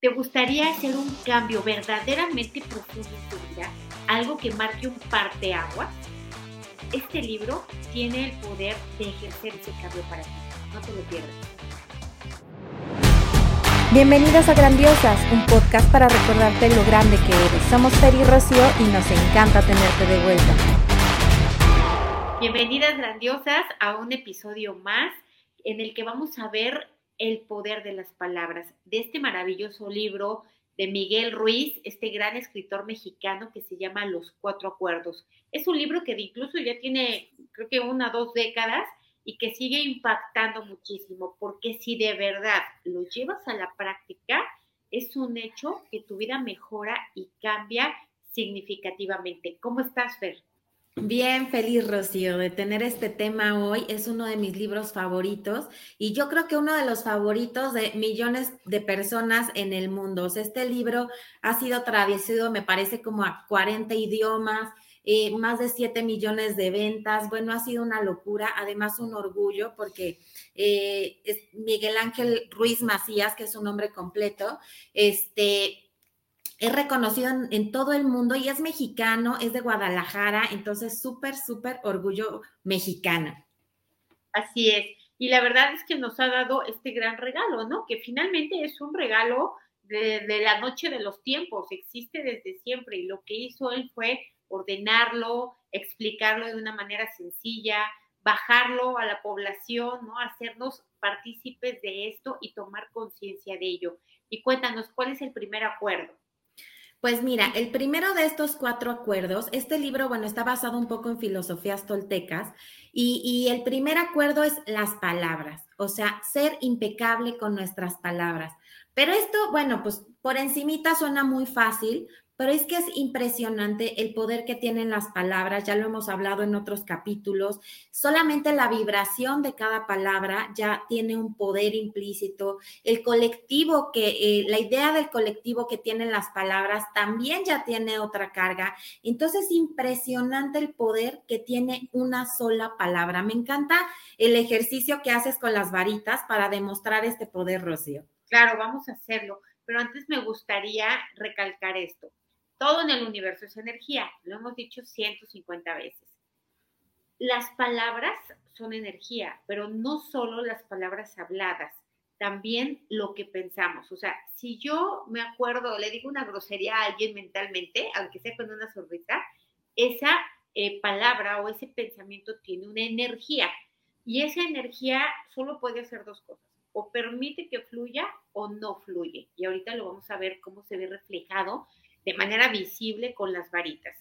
¿Te gustaría hacer un cambio verdaderamente profundo en tu vida? Algo que marque un parteaguas. Este libro tiene el poder de ejercer ese cambio para ti. No te lo pierdas. Bienvenidas a Grandiosas, un podcast para recordarte lo grande que eres. Somos Fer y Rocío y nos encanta tenerte de vuelta. Bienvenidas grandiosas a un episodio más en el que vamos a ver el poder de las palabras, de este maravilloso libro de Miguel Ruiz, este gran escritor mexicano que se llama Los Cuatro Acuerdos. Es un libro que incluso ya tiene, creo que una o dos décadas y que sigue impactando muchísimo, porque si de verdad lo llevas a la práctica, es un hecho que tu vida mejora y cambia significativamente. ¿Cómo estás, Fer? Bien feliz, Rocío, de tener este tema hoy. Es uno de mis libros favoritos y yo creo que uno de los favoritos de millones de personas en el mundo. este libro ha sido traducido, me parece, como a 40 idiomas, eh, más de 7 millones de ventas. Bueno, ha sido una locura, además un orgullo porque eh, Miguel Ángel Ruiz Macías, que es su nombre completo, este es reconocido en, todo el mundo y es mexicano, es de Guadalajara, entonces súper, súper orgullo mexicano. Así es. Y la verdad es que nos ha dado este gran regalo, ¿no? Que finalmente es un regalo de, de, la noche de los tiempos, existe desde siempre y lo que hizo él fue ordenarlo, explicarlo de una manera sencilla, bajarlo a la población, ¿no? Hacernos partícipes de esto y tomar conciencia de ello. Y cuéntanos, ¿cuál es el primer acuerdo? Pues mira, el primero de estos cuatro acuerdos, este libro, bueno, está basado un poco en filosofías toltecas y, el primer acuerdo es las palabras, o sea, ser impecable con nuestras palabras. Pero esto, bueno, pues por encimita suena muy fácil, pero es que es impresionante el poder que tienen las palabras, ya lo hemos hablado en otros capítulos, solamente la vibración de cada palabra ya tiene un poder implícito, el colectivo que, eh, la idea del colectivo que tienen las palabras también ya tiene otra carga, entonces es impresionante el poder que tiene una sola palabra. Me encanta el ejercicio que haces con las varitas para demostrar este poder, Rocío. Claro, vamos a hacerlo, pero antes me gustaría recalcar esto todo en el universo es energía, lo hemos dicho 150 veces. Las palabras son energía, pero no solo las palabras habladas, también lo que pensamos. O sea, si yo me acuerdo, le digo una grosería a alguien mentalmente, aunque sea con una sonrisa, esa eh, palabra o ese pensamiento tiene una energía. Y esa energía solo puede hacer dos cosas. O permite que fluya o no fluye. Y ahorita lo vamos a ver cómo se ve reflejado de manera visible con las varitas.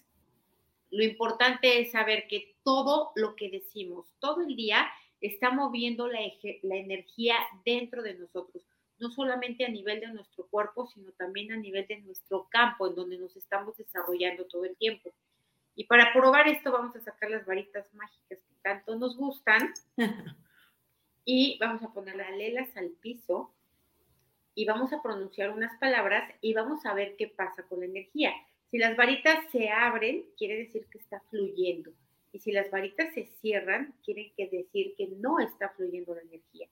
Lo importante es saber que todo lo que decimos todo el día está moviendo la, la energía dentro de nosotros, no solamente a nivel de nuestro cuerpo, sino también a nivel de nuestro campo, en donde nos estamos desarrollando todo el tiempo. Y para probar esto vamos a sacar las varitas mágicas que tanto nos gustan y vamos a poner las lelas al piso y vamos a pronunciar unas palabras y vamos a ver qué pasa con la energía. Si las varitas se abren, quiere decir que está fluyendo. Y si las varitas se cierran, quiere decir que no está fluyendo la energía.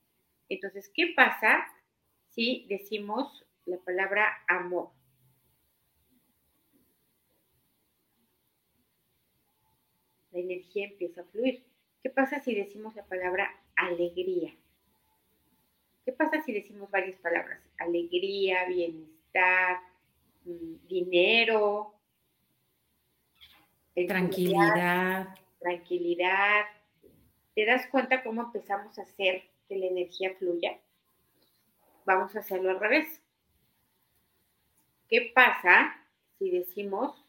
Entonces, ¿qué pasa si decimos la palabra amor? La energía empieza a fluir. ¿Qué pasa si decimos la palabra alegría? ¿Qué pasa si decimos varias palabras? Alegría, bienestar, mm, dinero, tranquilidad. Tranquilidad. ¿Te das cuenta cómo empezamos a hacer que la energía fluya? Vamos a hacerlo al revés. ¿Qué pasa si decimos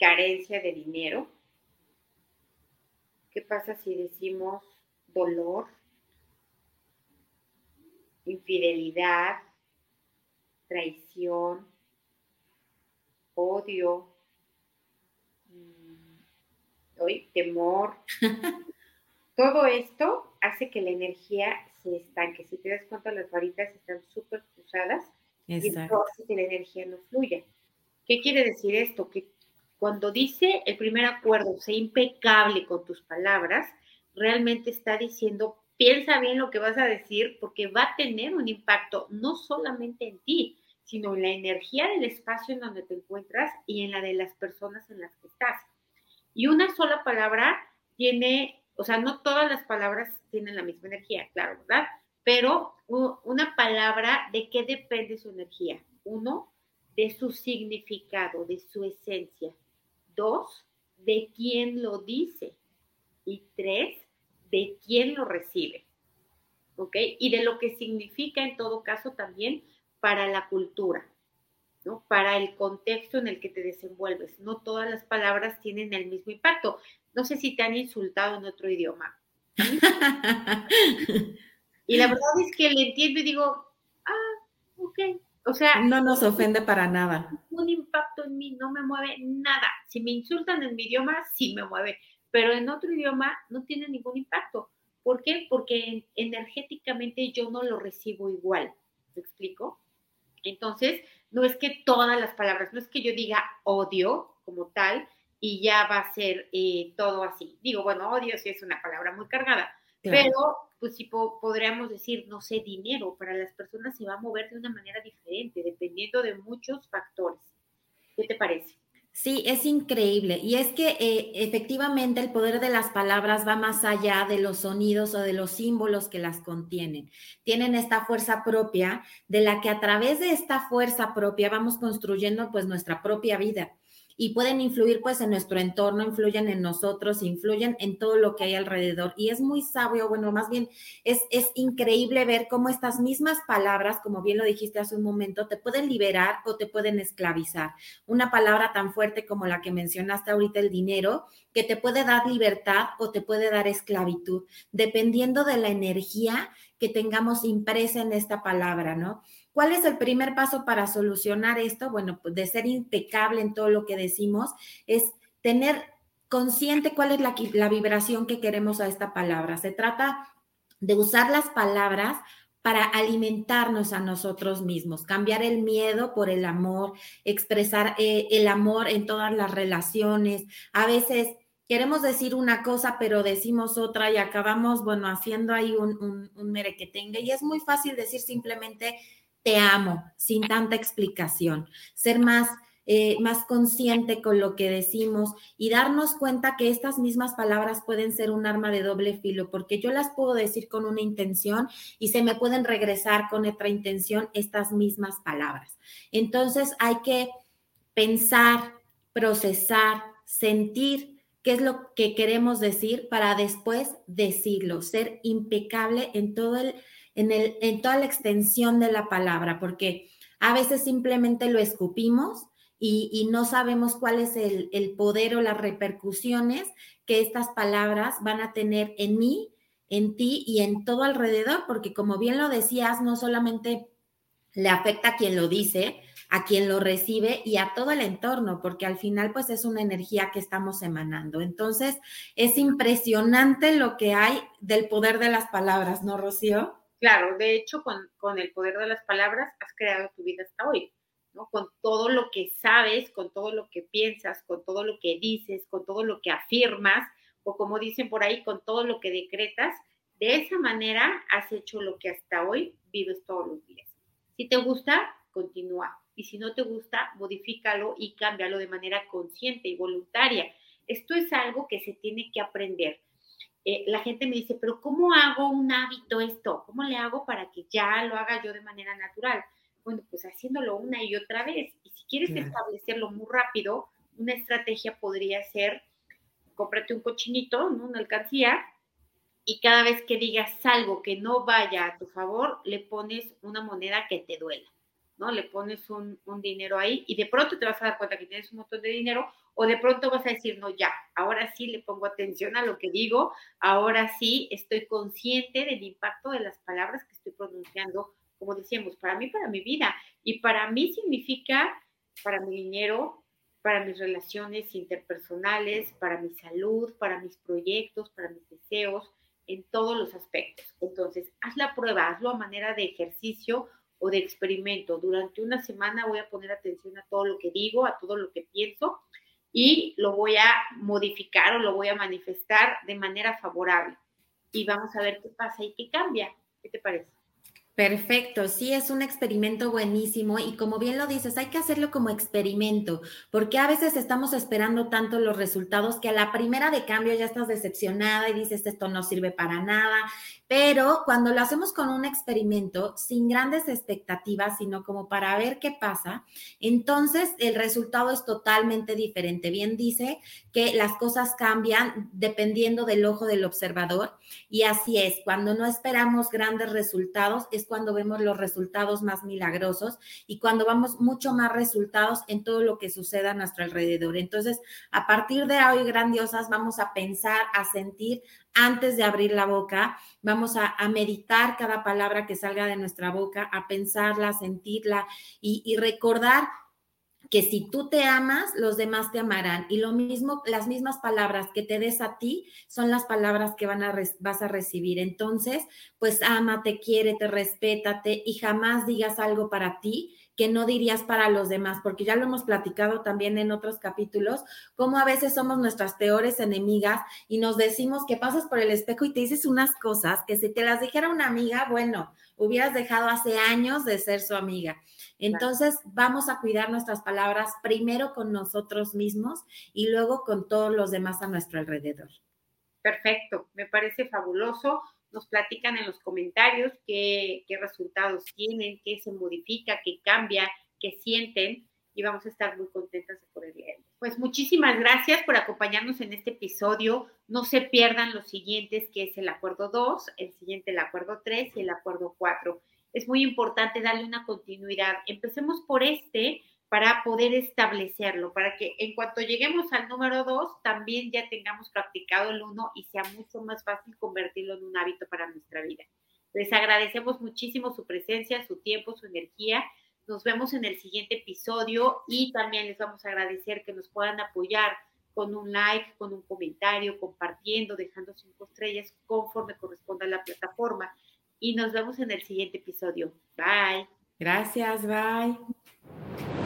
carencia de dinero? ¿Qué pasa si decimos dolor? Infidelidad, traición, odio, mm, hoy temor. Todo esto hace que la energía se estanque. Si te das cuenta, las varitas están súper cruzadas y esto hace que la energía no fluya. ¿Qué quiere decir esto? Que cuando dice el primer acuerdo, sé impecable con tus palabras, realmente está diciendo piensa bien lo que vas a decir porque va a tener un impacto no solamente en ti, sino en la energía del espacio en donde te encuentras y en la de las personas en las que estás. Y una sola palabra tiene, o sea, no todas las palabras tienen la misma energía, claro, ¿verdad? Pero una palabra, ¿de qué depende su energía? Uno, de su significado, de su esencia. Dos, de quién lo dice. Y tres, de quién lo recibe. ¿Ok? Y de lo que significa en todo caso también para la cultura, ¿no? Para el contexto en el que te desenvuelves. No todas las palabras tienen el mismo impacto. No sé si te han insultado en otro idioma. y la verdad es que le entiendo y digo, ah, ok. O sea, no nos ofende para nada. Un impacto en mí no me mueve nada. Si me insultan en mi idioma, sí me mueve, pero en otro idioma no tiene ningún impacto. ¿Por qué? Porque energéticamente yo no lo recibo igual. ¿Me explico? Entonces, no es que todas las palabras, no es que yo diga odio como tal y ya va a ser eh, todo así. Digo, bueno, odio sí es una palabra muy cargada, pero pues sí podríamos decir, no sé, dinero, para las personas se va a mover de una manera diferente, dependiendo de muchos factores. ¿Qué te parece? Sí, es increíble. Y es que eh, efectivamente el poder de las palabras va más allá de los sonidos o de los símbolos que las contienen. Tienen esta fuerza propia de la que a través de esta fuerza propia vamos construyendo pues nuestra propia vida y pueden influir pues en nuestro entorno, influyen en nosotros, influyen en todo lo que hay alrededor. Y es muy sabio, bueno, más bien es, es increíble ver cómo estas mismas palabras, como bien lo dijiste hace un momento, te pueden liberar o te pueden esclavizar. Una palabra tan fuerte como la que mencionaste ahorita, el dinero, que te puede dar libertad o te puede dar esclavitud, dependiendo de la energía que tengamos impresa en esta palabra, ¿no? ¿Cuál es el primer paso para solucionar esto? Bueno, pues de ser impecable en todo lo que decimos, es tener consciente cuál es la, vibración que queremos a esta palabra. Se trata de usar las palabras para alimentarnos a nosotros mismos, cambiar el miedo por el amor, expresar eh, el amor en todas las relaciones. A veces queremos decir una cosa, pero decimos otra y acabamos, bueno, haciendo ahí un, un, un merequetengue. Y es muy fácil decir simplemente te amo, sin tanta explicación, ser más, eh, más consciente con lo que decimos y darnos cuenta que estas mismas palabras pueden ser un arma de doble filo, porque yo las puedo decir con una intención y se me pueden regresar con otra intención estas mismas palabras. Entonces hay que pensar, procesar, sentir qué es lo que queremos decir para después decirlo, ser impecable en todo el en, el, en toda la extensión de la palabra, porque a veces simplemente lo escupimos y, no sabemos cuál es el, el, poder o las repercusiones que estas palabras van a tener en mí, en ti y en todo alrededor, porque como bien lo decías, no solamente le afecta a quien lo dice, a quien lo recibe y a todo el entorno, porque al final pues es una energía que estamos emanando. Entonces, es impresionante lo que hay del poder de las palabras, ¿no, Rocío? Claro, de hecho, con, el poder de las palabras has creado tu vida hasta hoy, ¿no? Con todo lo que sabes, con todo lo que piensas, con todo lo que dices, con todo lo que afirmas, o como dicen por ahí, con todo lo que decretas, de esa manera has hecho lo que hasta hoy vives todos los días. Si te gusta, continúa. Y si no te gusta, modifícalo y cámbialo de manera consciente y voluntaria. Esto es algo que se tiene que aprender. Eh, la gente me dice, pero ¿cómo hago un hábito esto? ¿Cómo le hago para que ya lo haga yo de manera natural? Bueno, pues haciéndolo una y otra vez. Y si quieres establecerlo muy rápido, una estrategia podría ser, cómprate un cochinito, ¿no? una alcancía, y cada vez que digas algo que no vaya a tu favor, le pones una moneda que te duela. ¿No? Le pones un, dinero ahí y de pronto te vas a dar cuenta que tienes un montón de dinero o de pronto vas a decir, no, ya, ahora sí le pongo atención a lo que digo, ahora sí estoy consciente del impacto de las palabras que estoy pronunciando, como decíamos, para mí, para mi vida. Y para mí significa, para mi dinero, para mis relaciones interpersonales, para mi salud, para mis proyectos, para mis deseos, en todos los aspectos. Entonces, haz la prueba, hazlo a manera de ejercicio o de experimento. Durante una semana voy a poner atención a todo lo que digo, a todo lo que pienso y lo voy a modificar o lo voy a manifestar de manera favorable. y vamos a ver qué pasa y qué cambia. ¿Qué te parece? Perfecto, sí, es un experimento buenísimo y como bien lo dices, hay que hacerlo como experimento, porque a veces estamos esperando tanto los resultados que a la primera de cambio ya estás decepcionada y dices esto no sirve para nada pero cuando lo hacemos con un experimento, sin grandes expectativas, sino como para ver qué pasa, entonces el resultado es totalmente diferente. Bien dice que las cosas cambian dependiendo del ojo del observador y así es. Cuando no esperamos grandes resultados es cuando vemos los resultados más milagrosos y cuando vamos mucho más resultados en todo lo que suceda a nuestro alrededor. Entonces, a partir de hoy, grandiosas, vamos a pensar, a sentir, antes de abrir la boca, vamos a, meditar cada palabra que salga de nuestra boca, a pensarla, sentirla y, recordar que si tú te amas, los demás te amarán. Y lo mismo, las mismas palabras que te des a ti son las palabras que van a vas a recibir. Entonces, pues ámate, quiérete, respétate y jamás digas algo para ti que no dirías para los demás, porque ya lo hemos platicado también en otros capítulos, cómo a veces somos nuestras peores enemigas y nos decimos que pasas por el espejo y te dices unas cosas que si te las dijera una amiga, bueno, hubieras dejado hace años de ser su amiga. Entonces, vamos a cuidar nuestras palabras primero con nosotros mismos y luego con todos los demás a nuestro alrededor. Perfecto, me parece fabuloso nos platican en los comentarios qué, resultados tienen, qué se modifica, qué cambia, qué sienten y vamos a estar muy contentas de poder leerlo. Pues muchísimas gracias por acompañarnos en este episodio. No se pierdan los siguientes, que es el acuerdo 2, el siguiente el acuerdo 3 y el acuerdo 4. Es muy importante darle una continuidad. Empecemos por este para poder establecerlo, para que en cuanto lleguemos al número dos, también ya tengamos practicado el uno y sea mucho más fácil convertirlo en un hábito para nuestra vida. Les agradecemos muchísimo su presencia, su tiempo, su energía. Nos vemos en el siguiente episodio y también les vamos a agradecer que nos puedan apoyar con un like, con un comentario, compartiendo, dejando cinco estrellas conforme corresponda a la plataforma y nos vemos en el siguiente episodio. Bye. Gracias, bye.